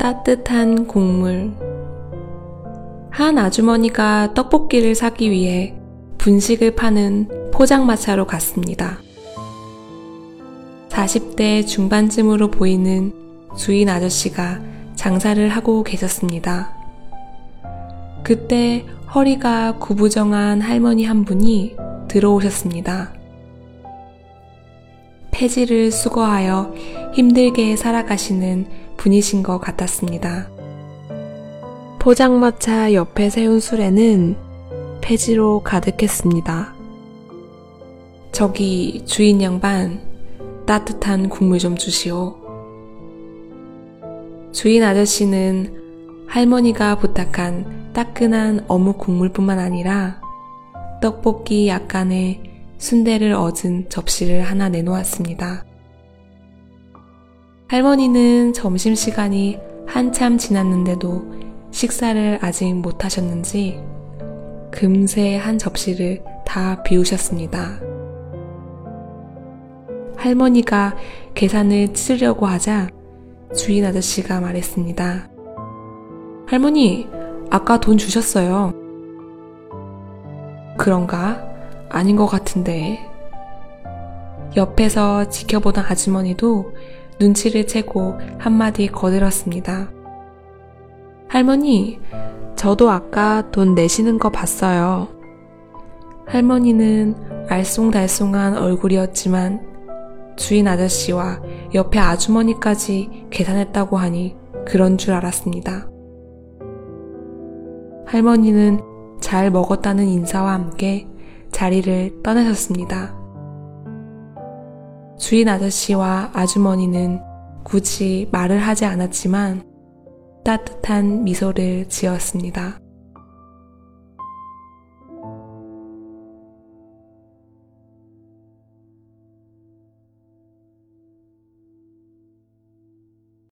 따뜻한 국물. 한 아주머니가 떡볶이를 사기 위해 분식을 파는 포장마차로 갔습니다. 40대 중반쯤으로 보이는 주인 아저씨가 장사를 하고 계셨습니다. 그때 허리가 구부정한 할머니 한 분이 들어오셨습니다. 폐지를 수거하여 힘들게 살아가시는 분이신 것 같았습니다. 포장마차 옆에 세운 술에는 폐지로 가득했습니다. 저기 주인 양반 따뜻한 국물 좀 주시오. 주인 아저씨는 할머니가 부탁한 따끈한 어묵 국물뿐만 아니라 떡볶이 약간의 순대를 얻은 접시를 하나 내놓았습니다. 할머니는 점심시간이 한참 지났는데도 식사를 아직 못 하셨는지 금세 한 접시를 다 비우셨습니다. 할머니가 계산을 치르려고 하자 주인 아저씨가 말했습니다. 할머니, 아까 돈 주셨어요. 그런가? 아닌 것 같은데. 옆에서 지켜보던 아주머니도 눈치를 채고 한마디 거들었습니다. 할머니, 저도 아까 돈 내시는 거 봤어요. 할머니는 알쏭달쏭한 얼굴이었지만 주인 아저씨와 옆에 아주머니까지 계산했다고 하니 그런 줄 알았습니다. 할머니는 잘 먹었다는 인사와 함께 자리를 떠나셨습니다. 주인 아저씨와 아주머니는 굳이 말을 하지 않았지만 따뜻한 미소를 지었습니다.